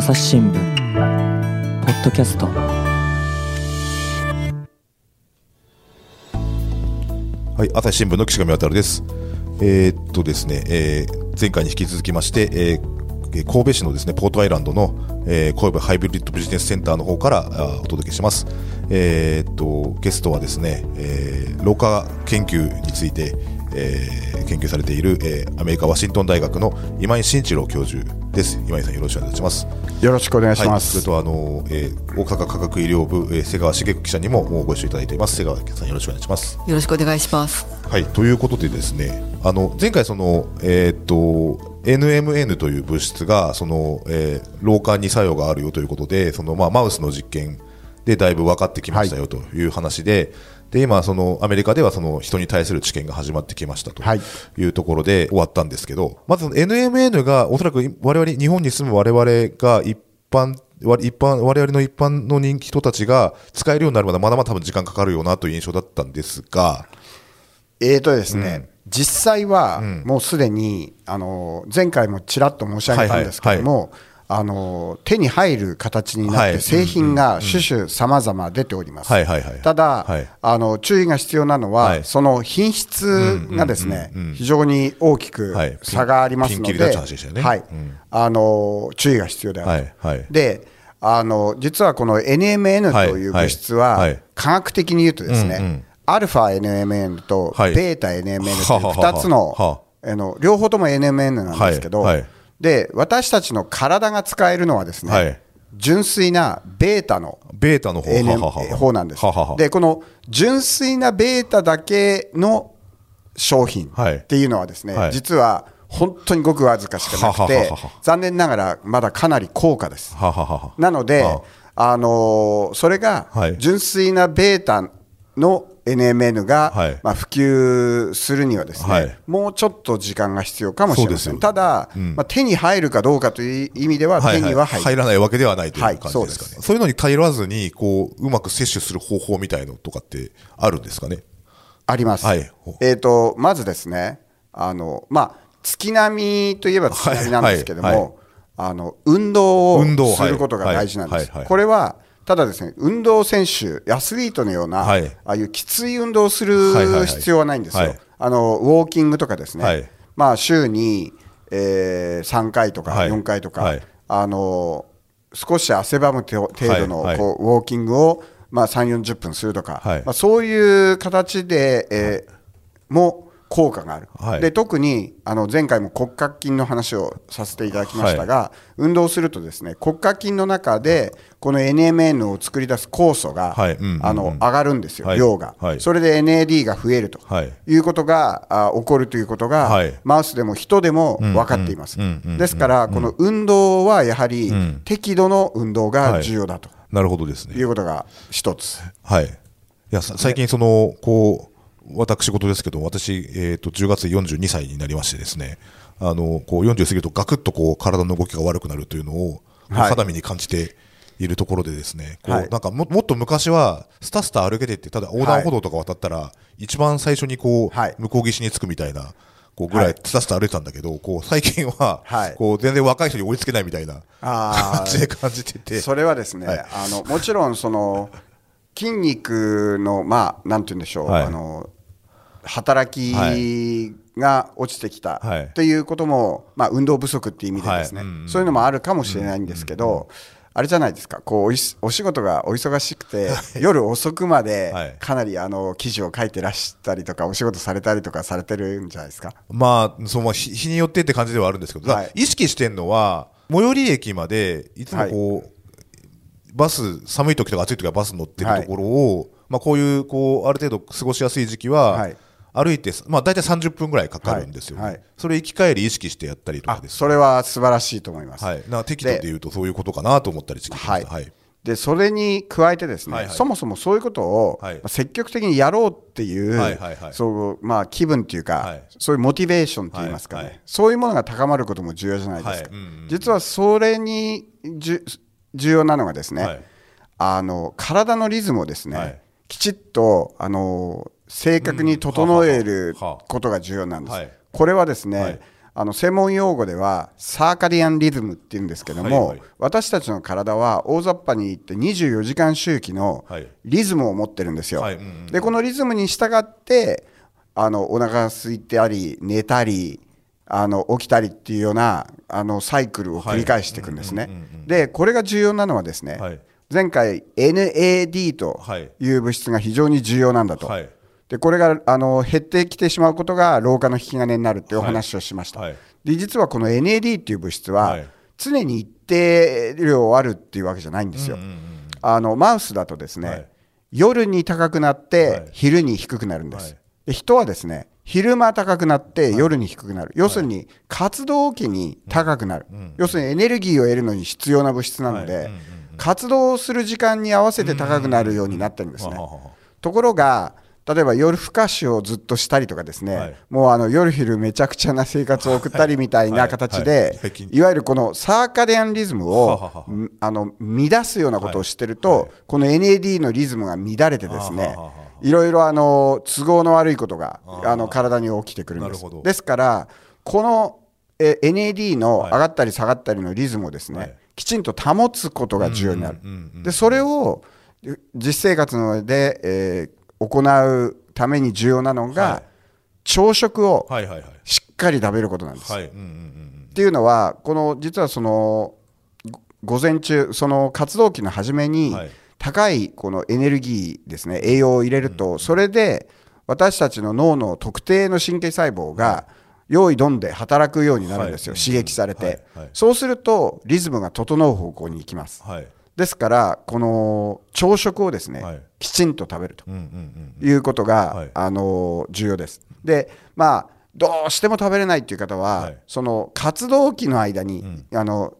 朝日新聞ポッドキャストはい、朝日新聞の岸上渉です。えーっとですね、えー前回に引き続きまして、えーえー神戸市のですねポートアイランドの、えー神戸ハイブリッドビジネスセンターの方からあお届けします。えーっとゲストはですね、えー老化研究について、えー研究されている、えーアメリカワシントン大学の今井慎一郎教授です。今井さんよろしくお願いします。よろしくお願いしはい、そます。れとあの、えー大阪科学医療部、えー瀬川茂子記者にももうご一緒いただいています。瀬川さんよろしくお願いします。よろしくお願いします。はい、ということでですね、あの前回そのえーっと NMN という物質がその、えー老化に作用があるよということで、そのまあマウスの実験でだいぶ分かってきましたよという話で、で今そのアメリカではその人に対する治験が始まってきましたとはい。いうところで終わったんですけど、まず NMN がおそらく我々日本に住む我々が一般わ一般我々の一般の人人たちが使えるようになるまでまだまだ多分時間かかるよなという印象だったんですが、えーとですね、実際はもうすでに、あの前回もちらっと申し上げたんですけども、あの手に入る形になって、はい。製品が種々さまざま出ております。ただ、はい。あの注意が必要なのは、はい。その品質がですね、非常に大きくはい。差がありますので、あの注意が必要である。はいはい。であの実はこの NMN という物質は、科学的に言うとですね、アルファ NMN とはい。ベータ NMN というはははは2つのは。あの両方とも NMN なんですけど、で私たちの体が使えるのはですね、はい。純粋なベータのベータの方。なんです。ははは。でこの純粋なベータだけの商品はい。っていうのはですね、はい。実は本当にごくわずかしかなくて残念ながらまだかなり高価です。なのであ、あのーそれがはい。純粋なベータの NMN が、はい。まあ、普及するにはですね、はい。もうちょっと時間が必要かもしれません。ただ、まあ、手に入るかどうかという意味では、手には入らないわけではないというはい感じですかね、そうそういうのに頼らずにこううまく摂取する方法みたいのとかってあるんですかね？あります。はい。えー、とまずですねあの、まあ、月並みといえば月並みなんですけども、はい。はい。はい。あの運動をすることが大事なんです。はい。はい。はい。これはただですね運動選手、アスリートのような、はい。ああいうきつい運動をする必要はないんですよ。はい。あのウォーキングとかですね、はい。まあ、週に、えー、3回とかはい。4回とか、はい。あの少し汗ばむ程度の、こうウォーキングを、まあ、3、40分するとか、はい。まあ、そういう形で、えーも効果がある、はい。で特にあの前回も骨格筋の話をさせていただきましたが、運動するとですね骨格筋の中でこの NMN を作り出す酵素が、はい。うんうんうん。あの上がるんですよ、はい。量が、はい。それで NAD が増えると。はい。いうことが、あ起こるということが、はい。マウスでも人でも分かっています、ですからこの運動はやはり適度の運動が重要だと。なるほどですね。いうことが一つ。はい。いや、さ最近その、こう、私事ですけど、私、えっ、と、10月で42歳になりましてですね、あの、こう、40過ぎるとガクッとこう、体の動きが悪くなるというのを、はい。肌身に感じているところでですね、こう、はい。なんかも、もっと昔は、スタスタ歩けてって、ただ横断歩道とか渡ったら、一番最初にこう、はい。向こう岸に着くみたいな、こうぐらはい。いスタスタ歩いてたんだけど、こう最近は、はい。こう全然若い人に追いつけないみたいな感じで感じてて、それはですね、はい。あのもちろんその筋肉のまあなんて言うんでしょう、はい。あの働きが落ちてきたはい。ということも、まあ、運動不足っていう意味でですね、そういうのもあるかもしれないんですけど、あれじゃないですか。こうお仕事がお忙しくて、夜遅くまではい。かなりあの記事を書いてらしたりとかお仕事されたりとかされてるんじゃないですか？まあ、その日日によってって感じではあるんですけど、はい。意識してるのは、最寄り駅までいつもこう、バス、寒い時とか暑い時はバス乗ってるところを、まあ、こういうこうある程度過ごしやすい時期は、はい歩いて、まあ、大体30分ぐらいかかるんですよ、ねはいはい。それ行き帰り意識してやったりとかあです、それは素晴らしいと思います。はい、な適度で言うとそういうことかなと思ったりしてはい。はい。でそれに加えてですね、はいはい。そもそもそういうことを、積極的にやろうっていう、はいはいはい。そうまあ、気分っていうか、はい。そういうモチベーションといいますかね、はいはい。そういうものが高まることも重要じゃないですか、はい。うんうん実はそれにじゅ重要なのがですね、はい。あの体のリズムをですね、はい。きちっとあの正確に整えることが重要なんです。はい。これはですね、はい。あの専門用語ではサーカディアンリズムっていうんですけども、はいはい。私たちの体は大雑把に言って24時間周期のはい。リズムを持ってるんですよ。はい。うんうんでこのリズムに従ってあのお腹が空いたり寝たりあの起きたりっていうようなあのサイクルを繰り返していくんですね。でこれが重要なのはですね、はい。前回 NAD とはいいう物質が非常に重要なんだと。はいでこれがあの減ってきてしまうことが老化の引き金になるっていうお話をしました、はい。で実はこの NAD っていう物質は、はい。常に一定量あるっていうわけじゃないんですよ、あのマウスだとですね、はい。夜に高くなっはい。て昼に低くなるんです、はい。で人はですね昼間高くなって夜に低くなる、要するに活動期に高くなる、要するにエネルギーを得るのに必要な物質なので、はい。うんうん活動する時間に合わせて高くなるようになってるんですね、ははははところが例えば夜更かしをずっとしたりとかですね、はい。もうあの夜昼めちゃくちゃな生活を送ったりみたいな形でい。わゆるこのサーカディアンリズムをあの乱すようなことをしてると、この NAD のリズムが乱れてですねいろいろあの都合の悪いことがあの体に起きてくるんです。ですからこのえ NAD の上がったり下がったりのリズムをですね、はい。きちんと保つことが重要になる、でそれを実生活の上で、えー行うために重要なのが、はい。朝食をしっかり食べることなんです。っていうのはこの実はそのご午前中その活動期の初めにはい。高いこのエネルギーですね栄養を入れるとそれで私たちの脳の特定の神経細胞が用意どんで働くようになるんですよ、はい。刺激されて、はいはい。そうするとリズムが整う方向に行きます。はいですからこの朝食をですね、はい。きちんと食べるとうんうんうんいうことが、はい。あの重要です。でまあどうしても食べれないっていう方は、はい。その活動期の間に、あの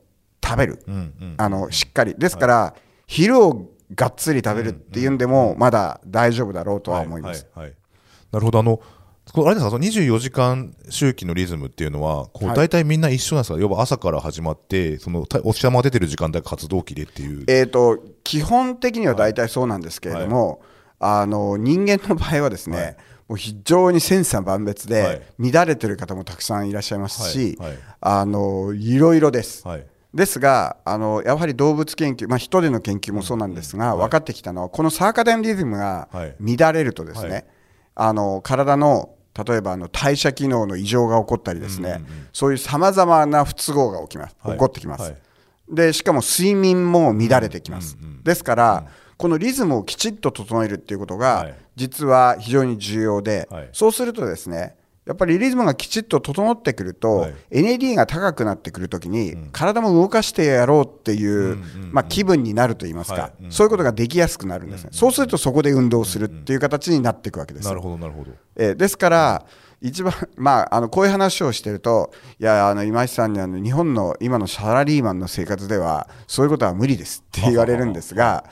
食べる、うんうんあのしっかり。ですから、昼をがっつり食べるっていうんでも、まだ大丈夫だろうとは思います。はいはいはい。なるほど。あのこれあれですかその24時間周期のリズムっていうのはこうはい。大体みんな一緒なんですか、要は朝から始まってそのたお日様が出てる時間帯が活動期でっていう。えー、と基本的には大体そうなんですけれども、あの人間の場合はですね、はい。もう非常に千差万別はい。で乱れてる方もたくさんいらっしゃいますし、はい。はい。あのいろいろです。はい。ですがあのやはり動物研究、まあ、人での研究もそうなんですが、分かってきたのはこのサーカデンリズムがはい。乱れるとですね、はい。あの体の例えばあの代謝機能の異常が起こったりですね、そういうさまざまな不都合が起きます、はい。起こってきます、はい。でしかも睡眠も乱れてきます、ですから、このリズムをきちっと整えるっていうことが、はい。実は非常に重要で、はい。そうするとですねやっぱりリズムがきちっと整ってくると、はい。NAD が高くなってくるときに、体も動かしてやろうっていう、まあ、気分になると言いますか、そういうことができやすくなるんですね、そうするとそこで運動するっていう形になっていくわけですなるほどなるほど。えーですから、一番、まあ、あのこういう話をしてると、いや、あの今井さんにあの日本の今のサラリーマンの生活では、そういうことは無理ですって言われるんですが、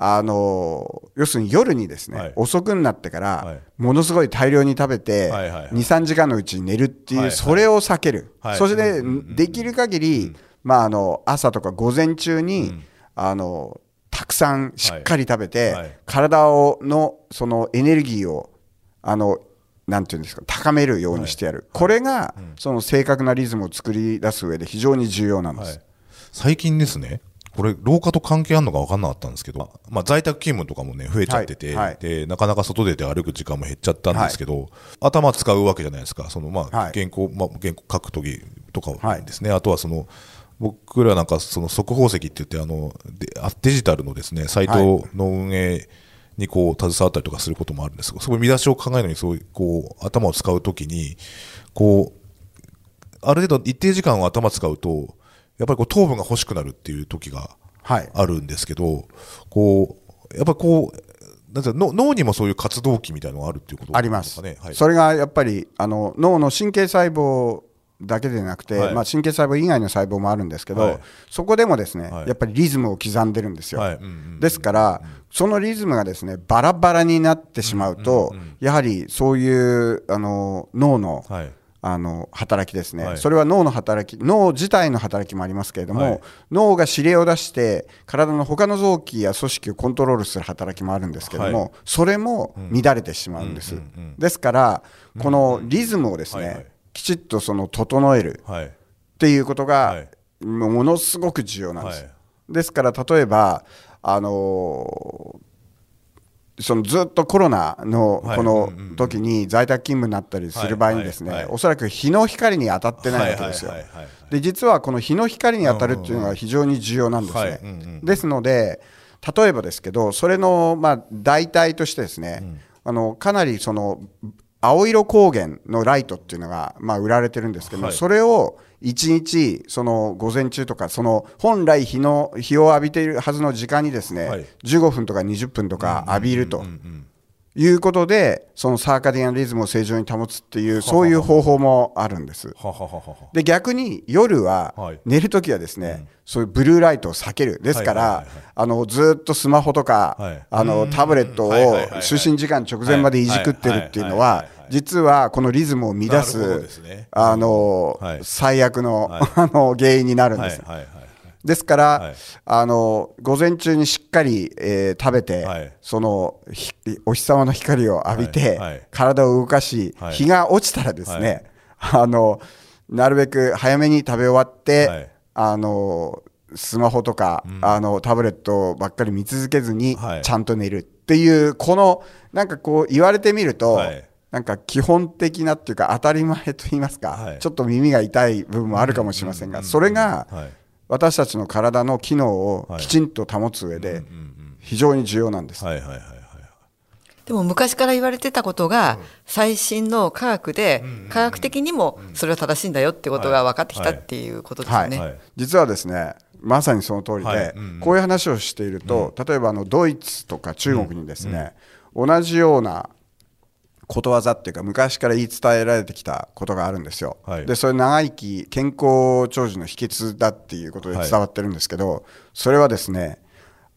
あの要するに夜にですね、はい。遅くになってから、はい。ものすごい大量に食べて、はいはいはい。2、3時間のうちに寝るっていう、はいはい。それを避ける、はい。そして、できる限り、まあ、あの朝とか午前中に、あのたくさんしっかり食べて、はい。はい。体をのそのエネルギーをあのなんていうんですか高めるようにしてやる、これが、その正確なリズムを作り出す上で非常に重要なんです。はい、最近ですね、これ、老化と関係あるのか分かんなかったんですけど、まあ、在宅勤務とかもね、増えちゃってて、はいはい。で、なかなか外出て歩く時間も減っちゃったんですけど、頭使うわけじゃないですか、そのまあ、はい。原稿、まあ、原稿書くときとかですね、あとはその、僕らなんか、その速報石って言ってあのデジタルのですね、サイトの運営にこう、携わったりとかすることもあるんですが、そこ見出しを考えるのに、そういう、こう、頭を使うときに、こう、ある程度一定時間を頭使うと、やっぱりこう糖分が欲しくなるっていう時がはい。あるんですけど、こう、やっぱりこう、なんていうの脳脳にもそういう活動期みたいなのがあるっていうことあります。はい、それがやっぱりあの脳の神経細胞だけでなくて、はい。まあ、神経細胞以外の細胞もあるんですけど、はい。そこでもですね、はい。やっぱりリズムを刻んでるんですよ、はい。うんうんですから、そのリズムがですねバラバラになってしまうと、やはりそういうあの脳の,、はいあの働きですね、はい。それは脳の働き脳自体の働きもありますけれども、はい。脳が指令を出して体の他の臓器や組織をコントロールする働きもあるんですけれども、はい。それも乱れてしまうんです、ですからこのリズムをですね、はいはい。きちっとその整えるはい。っていうことがはい。ものすごく重要なんです。はい。ですから例えばあのーそのずっとコロナのはい。この時に在宅勤務になったりする場合にですね、おそらく日の光に当たってないわけですよ。で実はこの日の光に当たるっていうのが非常に重要なんですはいね。ですので例えばですけどそれのまあ代替としてですね、あのかなりその青色光源のライトっていうのがまあ売られてるんですけどそれを1日その午前中とかその本来日の日を浴びているはずの時間にですね、はい。15分とか20分とか浴びると。いうことでそのサーカディアンリズムを正常に保つっていうそういう方法もあるんです。で逆に夜ははい。寝るときはですね、そういうブルーライトを避ける。ですから、あのずっとスマホとか、はい。あのタブレットを就寝時間直前までいじくってるっていうのは実はこのリズムを乱すあのはい。最悪のはい。あの原因になるんです。ですから、はい。あの午前中にしっかり、えー食べて、はい。そのひお日様の光を浴びて、はいはい。体を動かし、はい。日が落ちたらですね、あのなるべく早めに食べ終わって、はい。あのスマホとか、あのタブレットばっかり見続けずに、はい。ちゃんと寝るっていうこのなんかこう言われてみると、はいなんか基本的なっていうか当たり前と言いますか、はい。ちょっと耳が痛い部分もあるかもしれませんが、それが、はい。私たちの体の機能をはい。きちんと保つ上で非常に重要なんです。はいはいはいはいでも昔から言われてたことが最新の科学で科学的にもそれは正しいんだよってことが分かってきたっていうことですはいよね。はい。実はですねまさにその通りで、はい。うんうん。こういう話をしていると、例えばあのドイツとか中国にですね、同じようなことわざっていうか昔から言い伝えられてきたことがあるんですよ、はい。でそれ長生き健康長寿の秘訣だっていうことで伝わってるんですけど、それはですね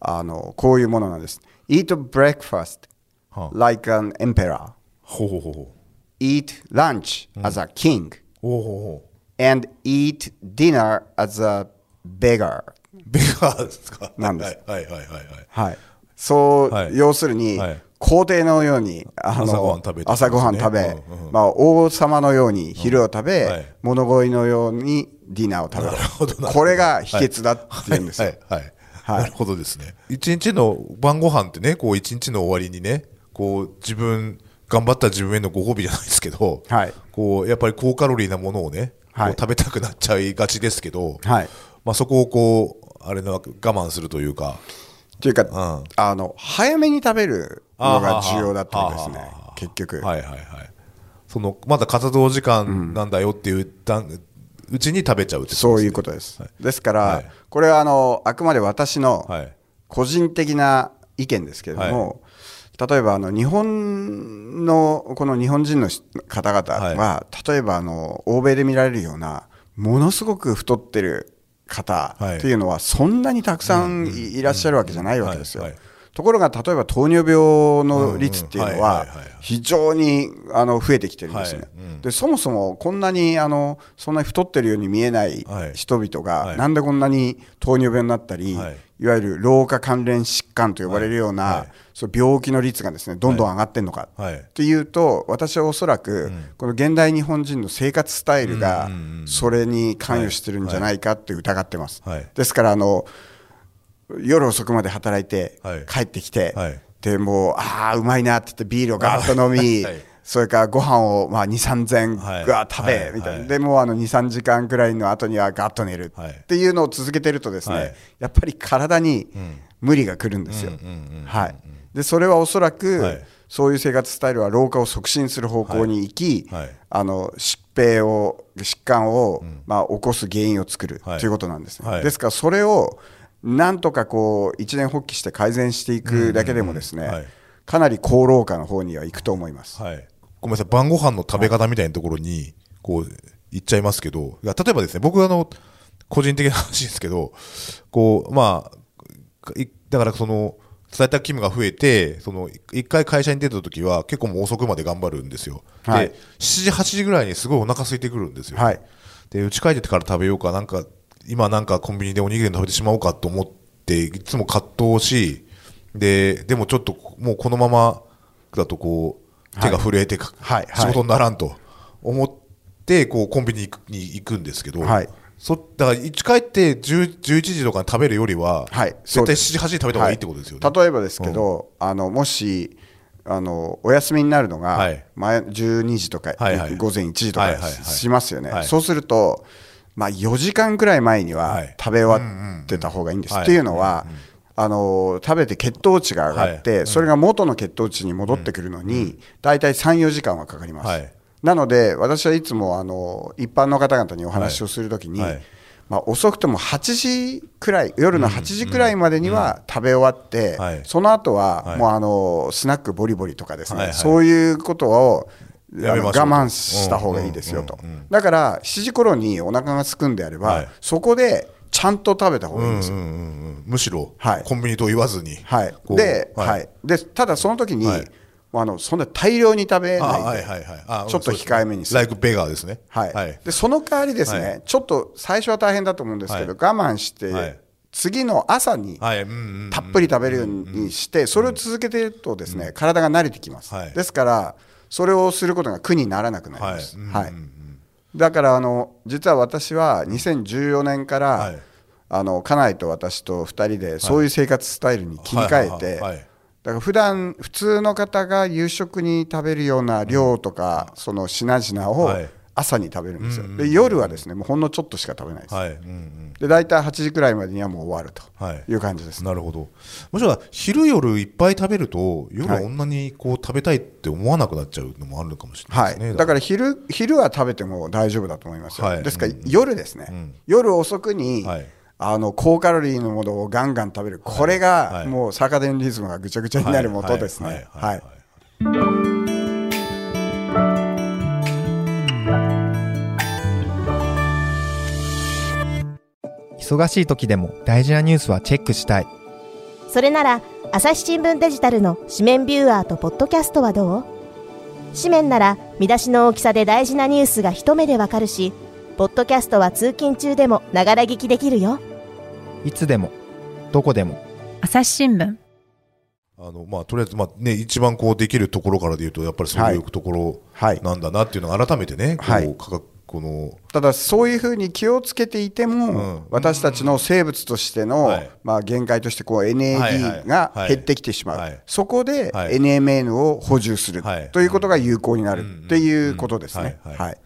あのこういうものなんです。Eat breakfast はあ。like an emperor. ほうほうほうほ eat lunch as a king. うほうほうほう。And eat dinner as a beggar. ベガーですか？なんです。はいはいはいはいはい。はい、そう、はい。要するに、はい皇帝のようにあの朝ごはん食べて朝ごはん食べうんうんまあ、王様のように昼を食べ、はい。物乞いのようにディナーを食べる。これが秘訣だっていうんです。よ、はい。はい。はい。なるほどですね。一日の晩ご飯ってねこう一日の終わりにねこう自分頑張った自分へのご褒美じゃないですけど、はい。こうやっぱり高カロリーなものをね、食べたくなっちゃいがちですけど、はい。まあ、そこをこうあれな我慢するというかっていうか、ん。あの早めに食べるのが重要だってことですね結局、はいはいはい。そのまだ活動時間なんだよっていう段うちに食べちゃうってそういうこことです、はい。ですから、はい。これはあのあくまで私の個人的な意見ですけれども、例えばあの日本のこの日本人のし方々は、例えばあの欧米で見られるようなものすごく太ってる方はい。っていうのはそんなにたくさんいいらっしゃるわけじゃないわけですよ。はいはい。ところが例えば糖尿病の率っていうのは非常にあの増えてきてるんですね。はいうん。でそもそもこんなにあのそんなに太ってるように見えないはい。人々はい。がなんでこんなに糖尿病になったり、はい。いわゆる老化関連疾患と呼ばれるような、そう病気の率がですねどんどん上がってるのか、はい。っていうと私はおそらく、この現代日本人の生活スタイルがそれに関与してるんじゃないかって疑ってます、はい。ですからあの夜遅くまで働いてはい。帰ってきて、はい。でもうああうまいなって言ってビールをガーッと飲み、はい。それからご飯をまあ2、3膳はい。ガーッ食べ、はい。みたいな、はい。でもうあの2、3時間くらいの後にはガッと寝る。はい。っていうのを続けてるとですね、はい。やっぱり体に無理が来るんですよ。はい、でそれはおそらく、はい。そういう生活スタイルは老化を促進する方向に行き、あの疾病を疾患を、まあ、起こす原因を作る、はい。ということなんですね、はい。ですからそれをなんとかこう一年発起して改善していくだけでもですね、うんうんはいかなり高老化の方には行くと思います。はい、ごめんなさい、晩ご飯の食べ方みたいなところに、こう、言っちゃいますけど、例えばですね、僕はあの、個人的な話ですけど、こう、まあ、いだからその、在宅勤務が増えて、その、一回会社に出た時は結構もう遅くまで頑張るんですよ。はいで、7時、8時ぐらいにすごいお腹空いてくるんですよ。はいで、家帰ってから食べようか、なんか、今なんかコンビニでおにぎり食べてしまおうかと思って、いつも葛藤し、で、でもちょっともうこのままだとこう、手が震えてか、はいはい。仕事にならんと思って、てこうコンビニに行くんですけど、はい。そだから一帰って10 11時とかに食べるよりは、はい。絶対7時8時に食べた方がいいってことですよね、はい例えばですけど、あのもしあのお休みになるのが、はい。前12時とか、はいはい午前1時とかはいはいはい。しますよね、はい。そうすると、まあ、4時間くらい前にははい。食べ終わってた方がいいんです。はいっていうのは、あの食べて血糖値が上がって、はい。それが元の血糖値に戻ってくるのに、大体3、4時間はかかります。はい。なので、私はいつもあの一般の方々にお話をするときに、まあ、遅くとも8時くらい、夜の8時くらいまでには食べ終わって、はい。その後ははい。もうあのスナックボリボリとかですね、そういうことを我慢した方がいいですよと。だから7時頃にお腹が空くんであれば、はい。そこでちゃんと食べた方がいいんです。よ。うんうんうんうん。むしろ、はい。コンビニと言わずに、はい。ではい。はい。でただその時に、はい。あのそんな大量に食べあないで、はいはいはい。あちょっと控えめにする。ライクベガーですね。はい。はい。でその代わりですね、はい。ちょっと最初は大変だと思うんですけど、はい。我慢して、はい。次の朝にたっぷり食べるようにして、それを続けているとですね、体が慣れてきます、はい。ですからそれをすることが苦にならなくなります、はい。はい。だからあの実は私は2014年から、はい。あの家内と私と2人でそういう生活スタイルに切り替えてはいだから普段普通の方が夕食に食べるような量とか、その品々をはい朝に食べるんですよ、で夜はですねもうほんのちょっとしか食べないです、はい。うんうん。で大体8時くらいまでにはもう終わるとはいいう感じです、なるほど。もしろ昼夜いっぱい食べると夜ははいこんなにこう食べたいって思わなくなっちゃうのもあるのかもしれなはいいですね、だから昼昼は食べても大丈夫だと思いますよ、はい。ですから夜ですね、夜遅くに、はい。あの高カロリーのものをガンガン食べる、これはい。がもうサーカデンリズムがぐちゃぐちゃになるもとですね。はい忙しい時でも大事なニュースはチェックしたい。それなら朝日新聞デジタルの紙面ビューアーとポッドキャストはどう？紙面なら見出しの大きさで大事なニュースが一目でわかるしポッドキャストは通勤中でもながら聞きできるよ。いつでもどこでも。朝日新聞。あのまあ、とりあえず、まあね、一番こうできるところからでいうとやっぱりそういうところはい。なんだなっていうのが改めてね、はい。こう価格この。ただそういうふうに気をつけていても、うん。私たちの生物としての、はい。まあ、限界としてこうはいはい。NAD がはい。減ってきてしまう、はい。そこではい。NMN を補充する、はい。ということが有効になるっていうことですね。はいはい。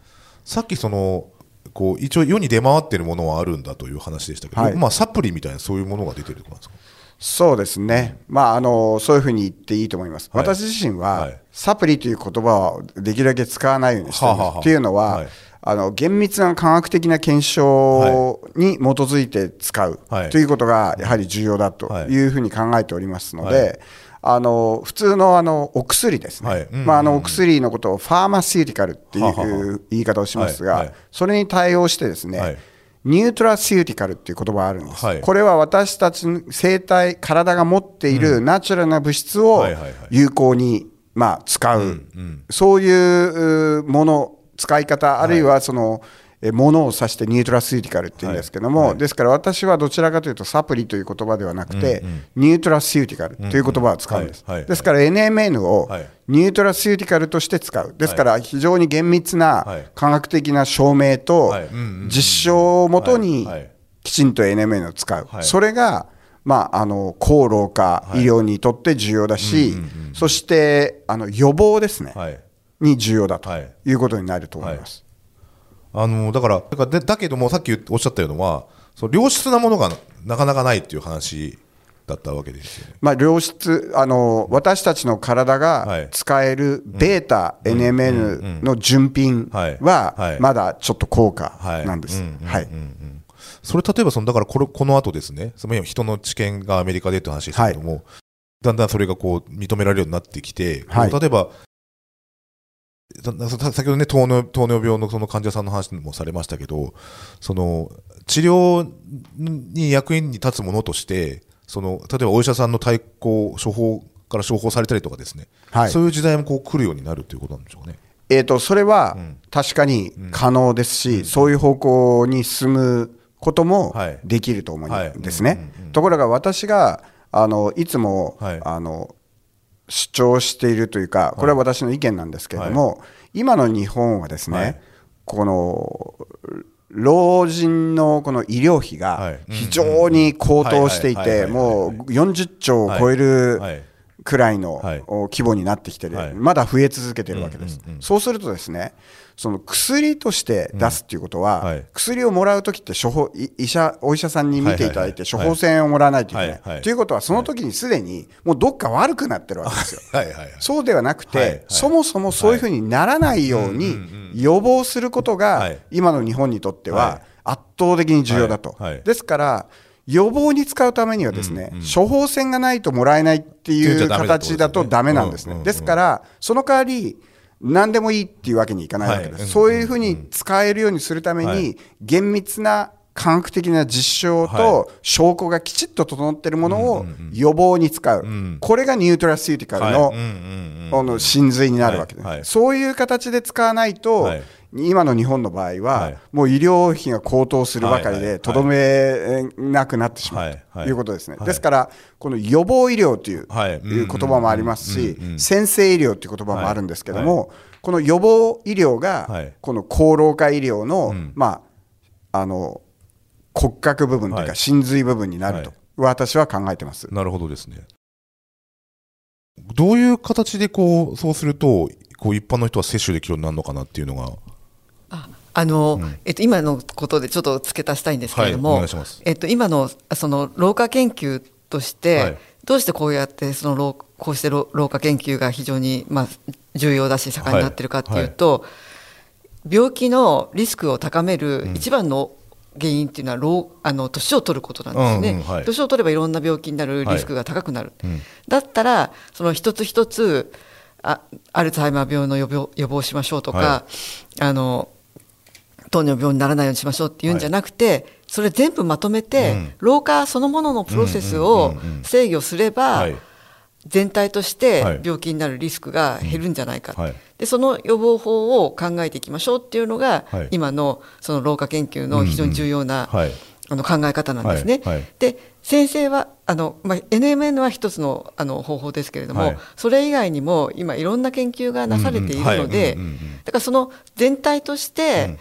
さっきそのこう一応世に出回ってるものはあるんだという話でしたけど、はい。まあ、サプリみたいなそういうものが出てるとなんですか？そうですね、まあ、あのそういうふうに言っていいと思います、はい。私自身は、はい。サプリという言葉をできるだけ使わないようにしています。はあはあはあ。っていうのは、はいあの厳密な科学的な検証に基づいて使う、はい。ということがやはり重要だとい。うふうに考えておりますので、はい。あの普通のあのお薬ですね、はい。うんうんうんまあ、あのお薬のことを pharmaceutical っていう言い方をしますが、それに対応してですね、はい。 nutraceutical っていう言葉があるんです、はい。これは私たちの生体体が持っているナチュラルな物質を有効に、まあ、使う、そういううもの使い方あるいはその、えものを指して nutraceutical っていうんですけども、はい。はいですから私はどちらかというとサプリという言葉ではなくて、nutraceutical という言葉を使うんです、はい。はい。ですから NMN をはい。 nutraceutical として使う。ですから非常に厳密はない。科学的な証明とはい。うんうんうん実証をもとにはい。はい。きちんと NMN を使う、はい。それが、まあ、あの抗老化医療にとって重要だし、そしてあの予防ですね、はいに重要だとはい。いうことになると思います。あのだからだからでだけどもさっきおっしゃったようなのはその良質なものがなかなかないっていう話だったわけですよね。まあ、良質あの私たちの体はい。が使えるベータ NMN の純品はい。ははい。まだちょっと高価はい。なんです。はい。それ例えばそのだからこれこの後ですね。その人の知見がアメリカでって話ですけども、だんだんそれがこう認められるようになってきて、はい。例えば先ほどね糖尿糖尿病のその患者さんの話もされましたけどその治療に役に立つものとしてその例えばお医者さんの対抗処方から処方されたりとかですね、はい。そういう時代もこう来るようになるということなんでしょうかね。えー、とそれは確かに可能ですし、そういう方向に進むこともはい。できると思うんはい。ですね。ところが私があのいつも、はい。あの主張しているというか、これは私の意見なんですけれども、今の日本はですね、はい。この老人のこの医療費がはい。非常に高騰していて、もう40兆を超えるはい。くらいの規模になってきてる、はい。まだ増え続けてるわけです、そうするとですねその薬として出すっていうことは、うん。はい。薬をもらうときって処方い医者お医者さんに見ていただいて処方箋をもらわないといけない。はいはいということはその時にすでにもうどっか悪くなってるわけですよ。はい。はいはいそうではなくて、はいはい。そもそもそういうふうにならないように予防することはがい。今の日本にとってははい。圧倒的に重要だと。ですから予防に使うためにはですね、処方箋がないともらえないっていいう形だとダメなんですうんうんうん。ねですからその代わり何でもいいっていうわけにいかないわけです、はい。そういうふうに使えるようにするために、はい。厳密な科学的な実証はと証拠がきちっと整っているものを予防に使う、ん。これがニュートラスティカルのはい。の真髄になるわけです、はい。はい。そういう形で使わないと、はい今の日本の場合は、はい。もう医療費が高騰するばかりでとどめなくなってしまうということですね、はい。ですからこの予防医療という,、はい。いう言葉もありますし、先制医療という言葉もあるんですけども、この予防医療はがい。この高老化医療の、ん。まああの骨格部分というかはい。真髄部分になると、はい。私は考えてます。なるほどですね。どういう形でこうそうするとこう一般の人は接種できるようになるのかなっていうのがああの、えっと、今のことでちょっと付け足したいんですけれども、はいえっと、今のその老化研究として、はい。どうしてこうやってその老こうして老老化研究が非常に、まあ、重要だし盛んになってるかっていうと、病気のリスクを高める一番の原因っていうのは老あの年を取ることなんですね、うんうんはい。年を取ればいろんな病気になるリスクが高くなる、うん。だったらその一つ一つあアルツハイマー病の予防予防しましょうとか、はあの糖尿病にならないようにしましょうっていうんじゃなくて、それ全部まとめて、うん。老化そのもののプロセスを制御すれば、はい。全体としはてい。病気になるリスクが減るんじゃないか、はい。でその予防法を考えていきましょうっていうのが、はい。今のその老化研究の非常に重要な、はい。あの考え方なんですね。はい。はい。で先生はあの、まあ、NMN は一つのあの方法ですけれども、はい。それ以外にも今いろんな研究がなされているのでだからその全体として、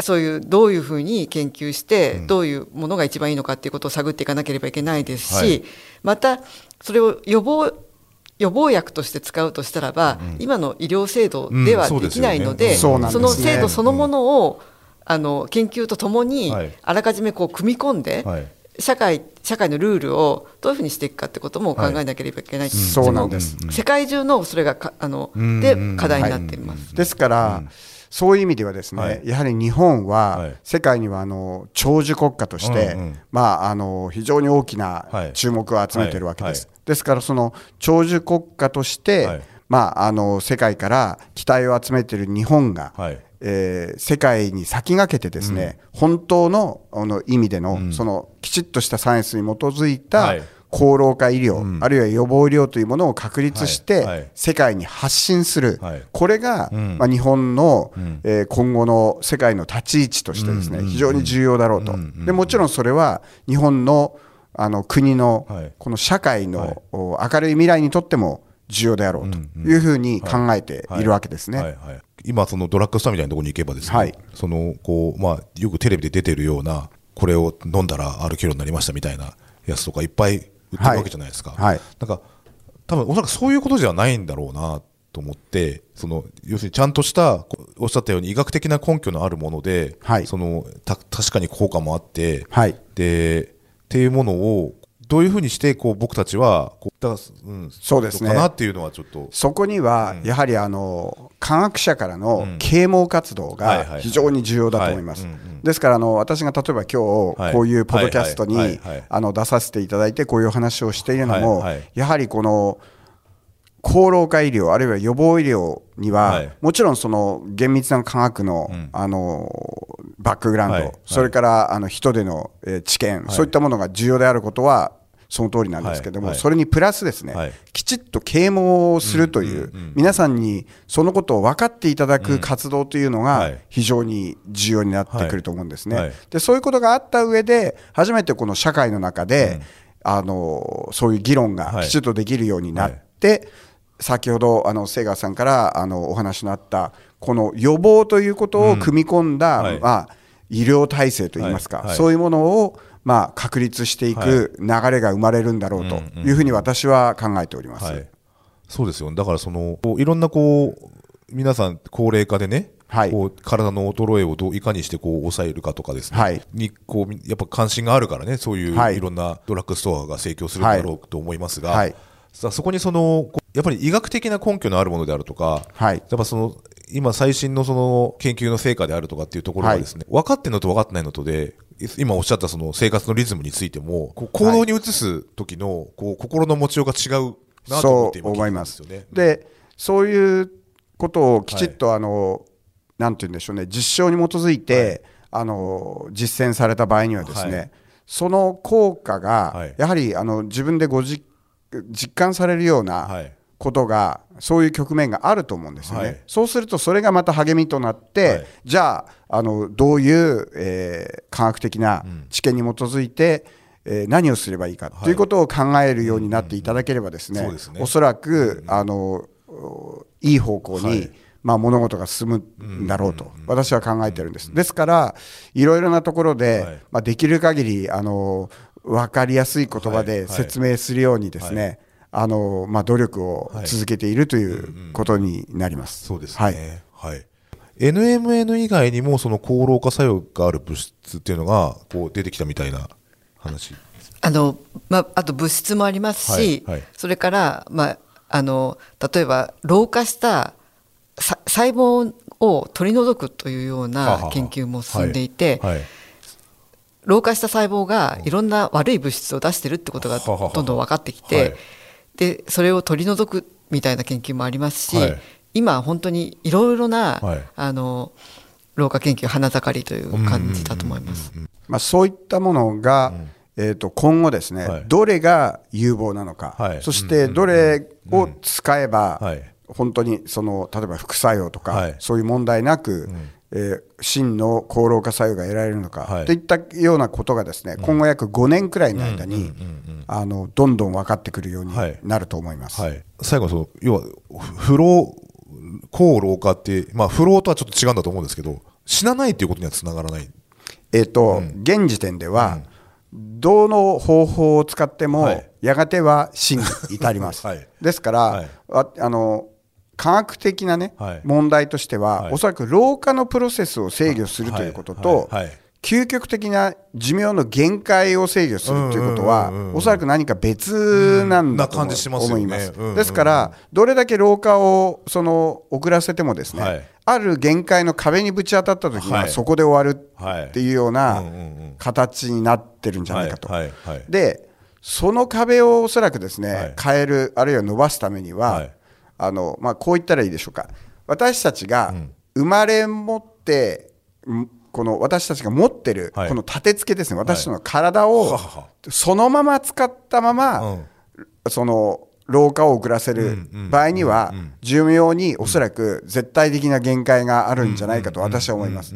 そういうどういうふうに研究して、どういうものが一番いいのかっていうことを探っていかなければいけないですし、はい。またそれを予防予防薬として使うとしたらば、今の医療制度ではできないので,、うん。そうでね。その制度そのものを、あの研究とともに、はい。あらかじめこう組み込んで、はい。社会社会のルールをどういうふうにしていくかってことも考えなければいけない、そうなんです。も世界中のそれがかあのうん。で課題になっています。ですから、そういう意味ではですね、はい。やはり日本は、はい。世界にはあの長寿国家として、うんうんまあ、あの非常に大きはない。注目を集めているわけです。はい。ですからその長寿国家として、はい。まあ、あの世界から期待を集めている日本が、はい。えー世界に先駆けてですね、本当のあの意味での、そのきちっとしたサイエンスに基づいた、はい高老化医療、あるいは予防医療というものを確立して、はい。はい。世界に発信する、はい。これが、ん。まあ、日本の、ん。えー今後の世界の立ち位置としてですね、うん。うん。非常に重要だろうと、うん。うん。でもちろんそれは日本のあの国の、はい。この社会の、明るい未来にとっても重要であろうというふうに考えているわけですね。はい。はい。今そのドラッグストアみたいなところに行けばですね、はい。そのこうまあよくテレビで出てるようなこれを飲んだら歩けるようになりましたみたいなやつとかいっぱい売ってるわけじゃないですか。はい。なんか多分おそらくそういうことじゃないんだろうなと思って、その要するにちゃんとしたおっしゃったように医学的な根拠のあるもので、はい。そのた確かに効果もあって、はい。でっていうものをどういうふうにしてこう僕たちはこううんそうですね。かなっていうのはちょっと。そこにはやはりあの科学者からの啓蒙活動が非常に重要だと思います。ですからあの私が例えば今はい。日こういうポッドキャストにあの出させていただいてこういう話をしているのもやはりこの高老化医療あるいは予防医療にははい。もちろんその厳密な科学のあのバックグラウンはい。はい。ドそれからあの人でのえー知見そういったものが重要であることはその通りなんですけども、はいはい。それにプラスですね、はい。きちっと啓蒙をするという、皆さんにそのことを分かっていただく活動というのがはい。非常に重要になってくると思うんですね。でそういうことがあった上で初めてこの社会の中で、あのそういう議論がはい。きちっとできるようになって、先ほどあの瀬川さんからあのお話のあったこの予防ということを組み込んだ、うんはい。まあ、医療体制といいますか、はい。はい。そういうものを、まあ、確立していく流れが生まれるんだろうというふうに私は考えております。はい、そうですよ。だからそのいろんなこう皆さん高齢化でね、はい。こう体の衰えをどういかにしてこう抑えるかとかですね、はい。にこうやっぱ関心があるからね。そういうはい。いろんなドラッグストアが提供するんだろうと思いますが、はい。さあそこにそのやっぱり医学的な根拠のあるものであるとか、はい。やっぱその今最新のその研究の成果であるとかっていうところがですね、分かってるのと分かってないのとで今おっしゃったその生活のリズムについても行動に移す時のこう心の持ちようが違うなと思って思いますよね。でそういうことをきちっと、あのなんて言うんでしょうね。実証に基づいて、あの実践された場合にはですね、はい。その効果が、はい。やはりあの自分でご実実感されるようはない。ことが、そういう局面があると思うんですよね、はい。そうするとそれがまた励みとなって、はい。じゃああのどういう、えー科学的な知見に基づいて、えー何をすればいいかということを考えるようになっていただければですね、そうですね。おそらく、あのおいい方向に、はい。まあ、物事が進むんだろうと、私は考えてるんです。ですから、いろいろなところで、はい。まあ、できる限りあの分かりやすい言葉はい。で説明するようにですね、あのまあ、努力をはい。続けているということになります。そうですはい。ね。はい。NMN 以外にもその抗老化作用がある物質っていうのがこう出てきたみたいな話。あのまあ、あと物質もありますし、はい。はい。それから、まあ、あの例えば老化したさ細胞を取り除くというような研究も進んでいて、はい。はい。老化した細胞がいろんな悪い物質を出してるってことがどんどん分かってきはていでそれを取り除くみたいな研究もありますし、はい。今本当にいろいろな、はい。あの老化研究花盛りという感じだと思います。まあ、そういったものが、えー、と今後ですね、はい。どれが有望なのか、はい。そしてどれを使えば、はい。本当にその例えば副作用とか、はい。そういう問題なく、えー真の抗老化作用が得られるのか、はい。といったようなことがですね、今後約5年くらいの間に、あのどんどん分かってくるようにはい。なると思います。はい、最後その要は不老抗老化ってまあ不老とはちょっと違うんだと思うんですけど死なないということにはつながらない。えっ、と、現時点では、どの方法を使っても、はい。やがては死に至ります。はい。ですから、あの科学的な、ねはい。問題としては、はい。おそらく老化のプロセスを制御するということと、究極的な寿命の限界を制御するということは、おそらく何か別なんだと思います。ですから、どれだけ老化をその遅らせてもですね、はい。ある限界の壁にぶち当たった時には、はい。そこで終わるはいっていうような形になってるんじゃないかと。でその壁をおそらくですね、はい。変えるあるいは伸ばすためには、はいあのまあ、こう言ったらいいでしょうか。私たちが生まれ持って、んこの私たちが持ってるはい。この立て付けですね、私たちの体をははは。そのまま使ったまま、うん。その老化を遅らせる場合には、寿命におそらく絶対的な限界があるんじゃないかと私は思います。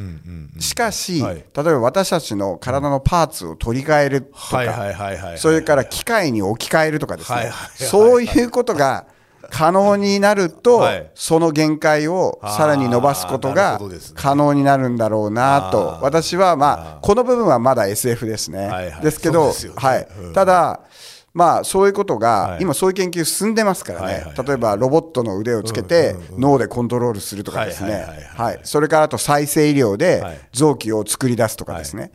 しかし、はい。例えば私たちの体のパーツを取り替えるとか、はいはいはいはいそれから機械に置き換えるとかですね。はいはいはい、そういうことが可能になると、はい。その限界をさらに伸ばすことが可能になるんだろうなと。私はまあ、この部分はまだ SF ですね。はいはい。ですけど、ね。はい。うん。ただ、まあ、そういうことが、はい。今そういう研究進んでますからね、例えばロボットの腕をつけて、脳でコントロールするとかですね。それからあと再生医療はでい。臓器を作り出すとかですね、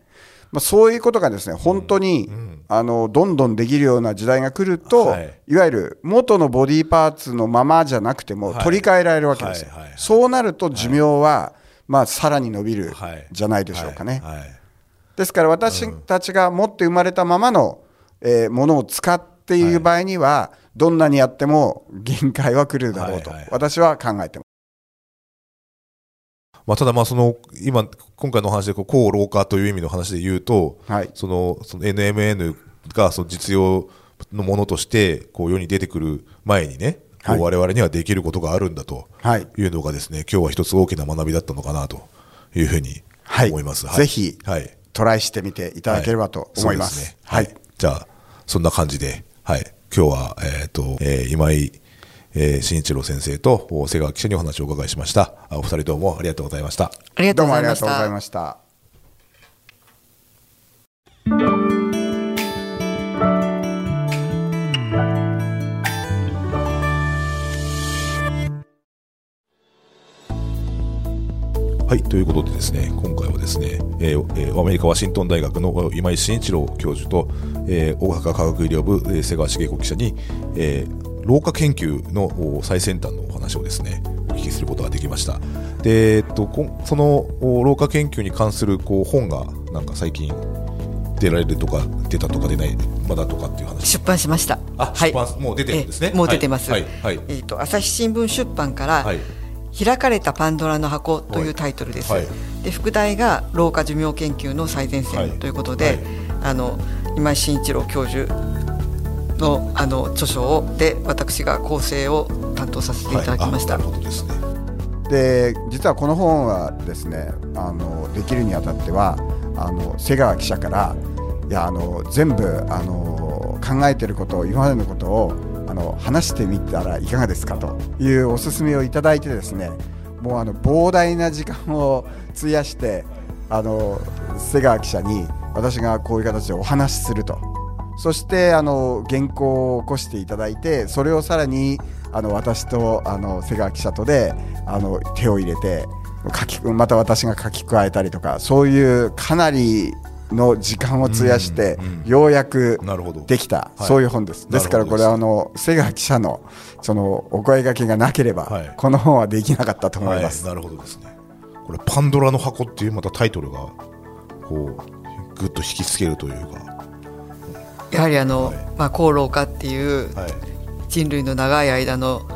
まあ、そういうことがですね本当に、あのどんどんできるような時代が来ると、はい。い、わゆる元のボディパーツのままじゃなくてもはい。取り替えられるわけですよ、はいはいはい。そうなると寿命は、まあ、さらに伸びるはい。じゃないでしょうかね。ですから私たちが持って生まれたままの、えーものを使っている場合には、どんなにやっても限界は来るだろうと、私は考えてます。まあ、ただまあその今今回のお話でこう抗老化という意味の話で言うと、はい。そのその NMN がその実用のものとしてこう世に出てくる前にね、はい。我々にはできることがあるんだとはい。いうのがですね今日は一つ大きな学びだったのかなというふうにはい。思います。ぜひはい、トライしてみていただければと思います。そうでね。はい、じゃあそんな感じで、はい、今日は、えーとえー今井えー、新一郎先生とお瀬川記者にお話をお伺いしました。あお二人どうもありがとうございました。ありがとどうもあうございましりがとうございたました。はい、ということでですね、今回はですね、えーえーアメリカ・ワシントン大学の今井慎一郎教授と、えー大阪科学医療部、えー瀬川茂子記者に、えー老化研究のお最先端のお話をですね、お聞きすることができました。で、えっと、そのお老化研究に関するこう本が、なんか最近出られるとか、出たとか出ない、まだとかっていう話。出版しましたあ、出版、もう出てるんですね。ええもう出てます、はい、はい。はいえー、と朝日新聞出版から、はい開かれたパンドラの箱というタイトルです、はいで副題が老化寿命研究の最前はい線ということで、はいあの今井慎一郎教授のあの著書をで私が構成を担当させていただきました、はいで。実はこの本はですねあのできるにあたってはあの瀬川記者からいやあの全部あの考えてること今までのことをあの話してみたらいかがですかというお勧めをいただいてですねもうあの膨大な時間を費やしてあの瀬川記者に私がこういう形でお話しするとそしてあの原稿を起こしていただいてそれをさらにあの私とあの瀬川記者とであの手を入れて書きまた私が書き加えたりとかそういうかなりの時間を費やしてようやく。できた、はいそういう本です。ですからこれはあの瀬川記者のそのお声掛けがなければ、はいこの本はできなかったと思います。はい、なるほどですね。これパンドラの箱っていうまたタイトルがこうぐっと引きつけるというか、やはりあの、はい。まあ、高老化っていうはい、人類の長い間の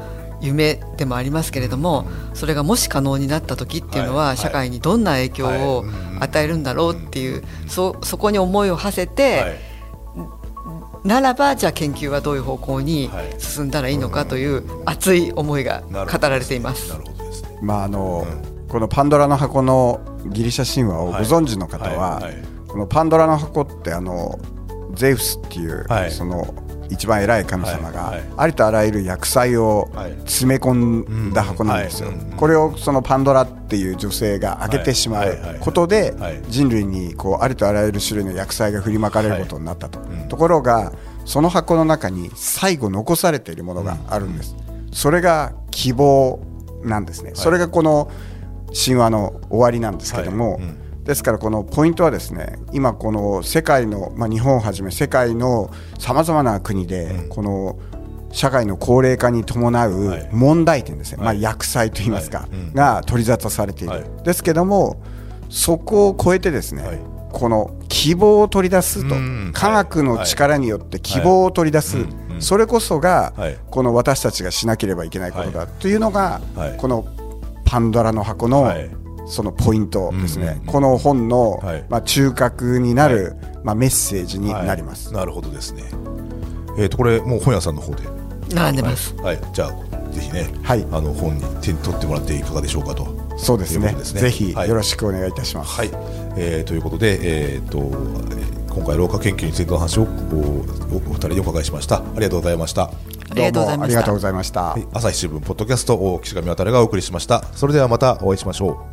夢でもありますけれども、それがもし可能になった時っていうのは、はい。社会にどんな影響を与えるんだろうっていう、そそこに思いを馳せて、はい、ならばじゃあ研究はどういう方向にはい。進んだらいいのかという熱い思いが語られています。まああの、このパンドラの箱のギリシャ神話をご存知の方は、はいはい。はい。このパンドラの箱ってあのゼウスっていう、はい。その一番偉い神様が、ありとあらゆる薬剤をはい。詰め込んだ箱なんですよ、これをそのパンドラっていう女性が開けてしまうことではい。人類にこうありとあらゆる種類の薬剤が振りまかれることになったと、うん。ところがその箱の中に最後残されているものがあるんです、それが希望なんですね、それがこの神話の終わりなんですけども、ですからこのポイントはですね今この世界の、まあ、日本をはじめ世界のさまざまな国でこの社会の高齢化に伴はうい。問題点ですね、はい。まあ、薬剤といいますか、はい。うん。が取り沙汰されている、はい。ですけどもそこを超えてですね、はい。この希望を取り出すと、うん科学の力によって希望を取り出す、それこそが、はい。この私たちがしなければいけないことだ、はい。というのが、はい。このパンドラの箱の、はいそのポイントですね、うんうんうんこの本の、はいまあ、中核になる、まあ、メッセージになります。はいなるほどですね。えっ、とこれもう本屋さんの方で、並んでます。はい、はいじゃあぜひね、はいあの本に手に取ってもらっていかがでしょうかと。そうですねということですねぜひはいよろしくお願いいたします。はい、えーということで、えーとえー今回老化研究についての話をおおお二人にお伺いしました。ありがとうございました。ありがとうございましたどうもありがとうご。ざいました。はい、朝日新聞ポッドキャストを岸上渡がお送りしました。それではまたお会いしましょう。